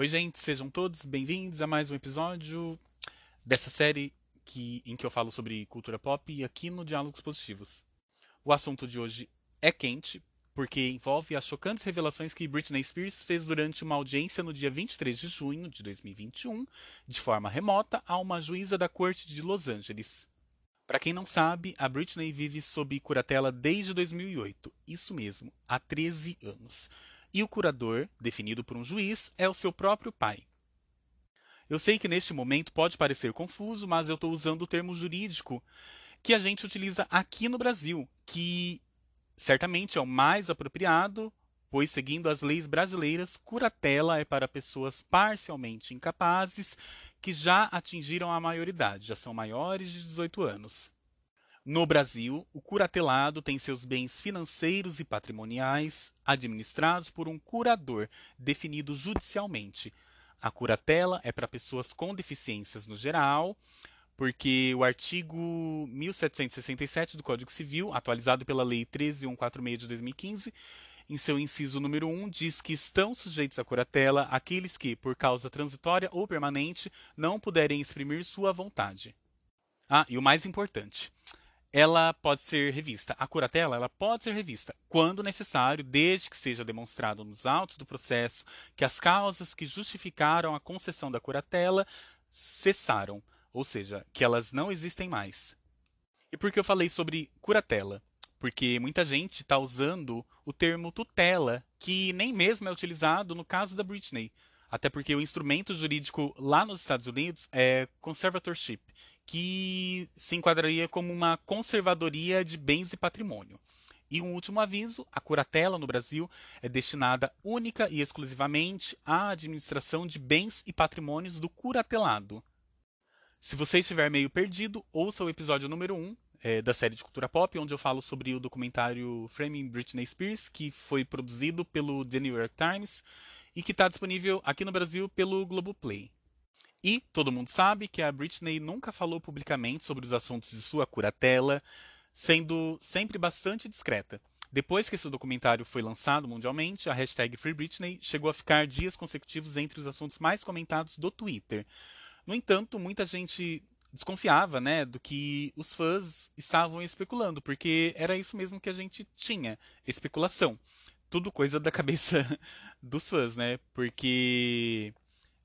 Oi, gente, sejam todos bem-vindos a mais um episódio dessa série que, em que eu falo sobre cultura pop aqui no Diálogos Positivos. O assunto de hoje é quente, porque envolve as chocantes revelações que Britney Spears fez durante uma audiência no dia 23 de junho de 2021, de forma remota, a uma juíza da corte de Los Angeles. Para quem não sabe, a Britney vive sob curatela desde 2008, isso mesmo, há 13 anos e o curador, definido por um juiz, é o seu próprio pai. Eu sei que neste momento pode parecer confuso, mas eu estou usando o termo jurídico que a gente utiliza aqui no Brasil, que certamente é o mais apropriado, pois, seguindo as leis brasileiras, curatela é para pessoas parcialmente incapazes que já atingiram a maioridade, já são maiores de 18 anos. No Brasil, o curatelado tem seus bens financeiros e patrimoniais administrados por um curador definido judicialmente. A curatela é para pessoas com deficiências no geral, porque o artigo 1767 do Código Civil, atualizado pela Lei 13146 de 2015, em seu inciso número 1, diz que estão sujeitos à curatela aqueles que, por causa transitória ou permanente, não puderem exprimir sua vontade. Ah, e o mais importante, ela pode ser revista. A curatela ela pode ser revista quando necessário, desde que seja demonstrado nos autos do processo que as causas que justificaram a concessão da curatela cessaram, ou seja, que elas não existem mais. E por que eu falei sobre curatela? Porque muita gente está usando o termo tutela, que nem mesmo é utilizado no caso da Britney. Até porque o instrumento jurídico lá nos Estados Unidos é conservatorship, que se enquadraria como uma conservadoria de bens e patrimônio. E um último aviso: a curatela no Brasil é destinada única e exclusivamente à administração de bens e patrimônios do curatelado. Se você estiver meio perdido, ouça o episódio número 1 é, da série de cultura pop, onde eu falo sobre o documentário Framing Britney Spears, que foi produzido pelo The New York Times e que está disponível aqui no Brasil pelo Globoplay. E todo mundo sabe que a Britney nunca falou publicamente sobre os assuntos de sua curatela, sendo sempre bastante discreta. Depois que esse documentário foi lançado mundialmente, a hashtag FreeBritney chegou a ficar dias consecutivos entre os assuntos mais comentados do Twitter. No entanto, muita gente desconfiava né, do que os fãs estavam especulando, porque era isso mesmo que a gente tinha, especulação. Tudo coisa da cabeça dos fãs, né? Porque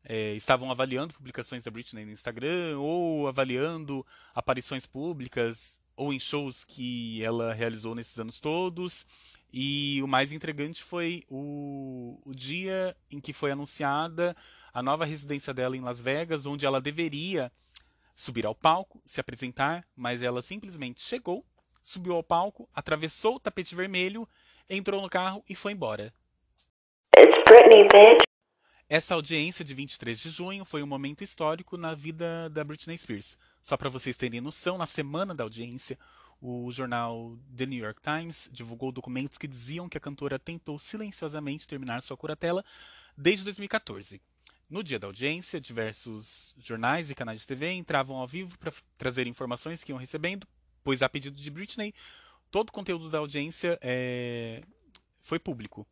é, estavam avaliando publicações da Britney no Instagram ou avaliando aparições públicas ou em shows que ela realizou nesses anos todos. E o mais intrigante foi o, o dia em que foi anunciada a nova residência dela em Las Vegas, onde ela deveria subir ao palco, se apresentar, mas ela simplesmente chegou, subiu ao palco, atravessou o tapete vermelho, entrou no carro e foi embora. It's Britney, bitch. Essa audiência de 23 de junho foi um momento histórico na vida da Britney Spears. Só para vocês terem noção, na semana da audiência, o jornal The New York Times divulgou documentos que diziam que a cantora tentou silenciosamente terminar sua curatela desde 2014. No dia da audiência, diversos jornais e canais de TV entravam ao vivo para trazer informações que iam recebendo, pois, a pedido de Britney, todo o conteúdo da audiência é... foi público.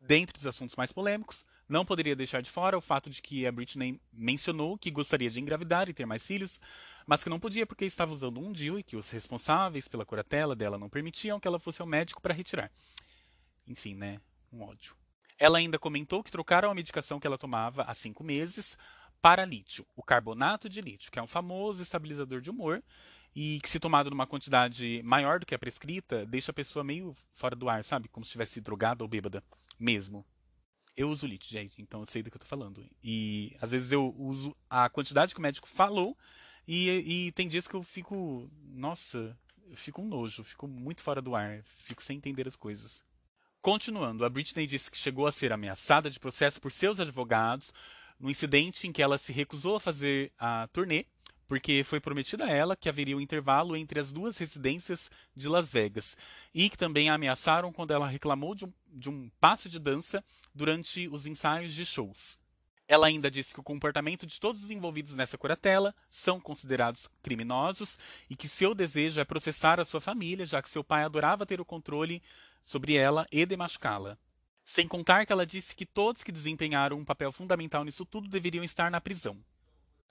Dentre os assuntos mais polêmicos, não poderia deixar de fora o fato de que a Britney mencionou que gostaria de engravidar e ter mais filhos, mas que não podia porque estava usando um DIU e que os responsáveis pela curatela dela não permitiam que ela fosse ao médico para retirar. Enfim, né? Um ódio. Ela ainda comentou que trocaram a medicação que ela tomava há cinco meses para lítio, o carbonato de lítio, que é um famoso estabilizador de humor e que, se tomado numa quantidade maior do que a prescrita, deixa a pessoa meio fora do ar, sabe? Como se estivesse drogada ou bêbada mesmo. Eu uso Lit, gente, então eu sei do que eu tô falando. E às vezes eu uso a quantidade que o médico falou e, e tem dias que eu fico, nossa, eu fico um nojo, fico muito fora do ar, fico sem entender as coisas. Continuando, a Britney disse que chegou a ser ameaçada de processo por seus advogados no incidente em que ela se recusou a fazer a turnê porque foi prometido a ela que haveria um intervalo entre as duas residências de Las Vegas e que também a ameaçaram quando ela reclamou de um, de um passo de dança durante os ensaios de shows. Ela ainda disse que o comportamento de todos os envolvidos nessa curatela são considerados criminosos e que seu desejo é processar a sua família, já que seu pai adorava ter o controle sobre ela e demachucá-la. Sem contar que ela disse que todos que desempenharam um papel fundamental nisso tudo deveriam estar na prisão.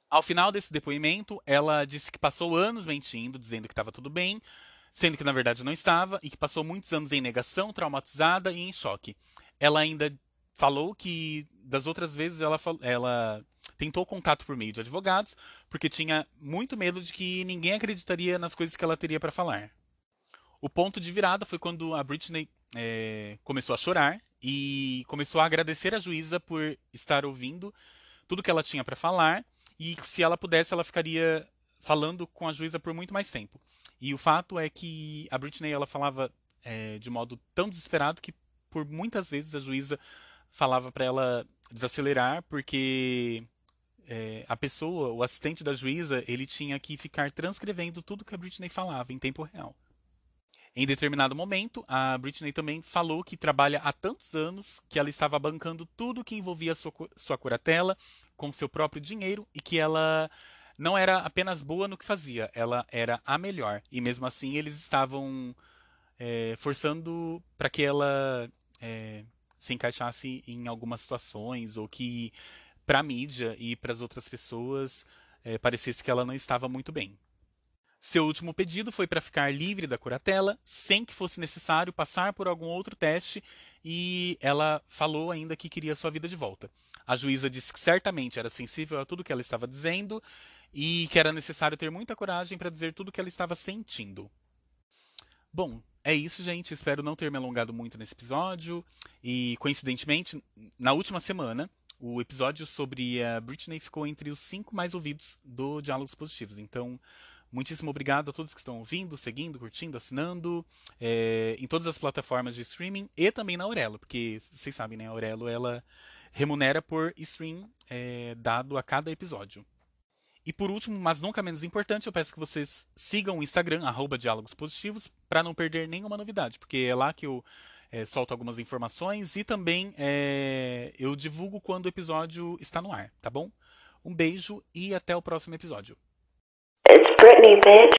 Ao final desse depoimento, ela disse que passou anos mentindo, dizendo que estava tudo bem, sendo que na verdade não estava, e que passou muitos anos em negação, traumatizada e em choque. Ela ainda falou que das outras vezes ela, ela tentou contato por meio de advogados, porque tinha muito medo de que ninguém acreditaria nas coisas que ela teria para falar. O ponto de virada foi quando a Britney é, começou a chorar e começou a agradecer a juíza por estar ouvindo tudo que ela tinha para falar e se ela pudesse ela ficaria falando com a juíza por muito mais tempo. E o fato é que a Britney ela falava é, de modo tão desesperado que por muitas vezes a juíza falava para ela desacelerar porque é, a pessoa, o assistente da juíza, ele tinha que ficar transcrevendo tudo que a Britney falava em tempo real. Em determinado momento, a Britney também falou que trabalha há tantos anos que ela estava bancando tudo que envolvia sua, sua curatela com seu próprio dinheiro e que ela não era apenas boa no que fazia, ela era a melhor. E mesmo assim, eles estavam é, forçando para que ela é, se encaixasse em algumas situações ou que para a mídia e para as outras pessoas é, parecesse que ela não estava muito bem. Seu último pedido foi para ficar livre da curatela, sem que fosse necessário passar por algum outro teste, e ela falou ainda que queria sua vida de volta. A juíza disse que certamente era sensível a tudo que ela estava dizendo e que era necessário ter muita coragem para dizer tudo o que ela estava sentindo. Bom, é isso, gente. Espero não ter me alongado muito nesse episódio. E, coincidentemente, na última semana, o episódio sobre a Britney ficou entre os cinco mais ouvidos do Diálogos Positivos. Então, Muitíssimo obrigado a todos que estão ouvindo, seguindo, curtindo, assinando é, em todas as plataformas de streaming e também na Aurelo, porque vocês sabem, né? A Aurelo ela remunera por stream é, dado a cada episódio. E por último, mas nunca menos importante, eu peço que vocês sigam o Instagram, arroba Diálogos Positivos, para não perder nenhuma novidade, porque é lá que eu é, solto algumas informações e também é, eu divulgo quando o episódio está no ar, tá bom? Um beijo e até o próximo episódio. It's Britney, bitch.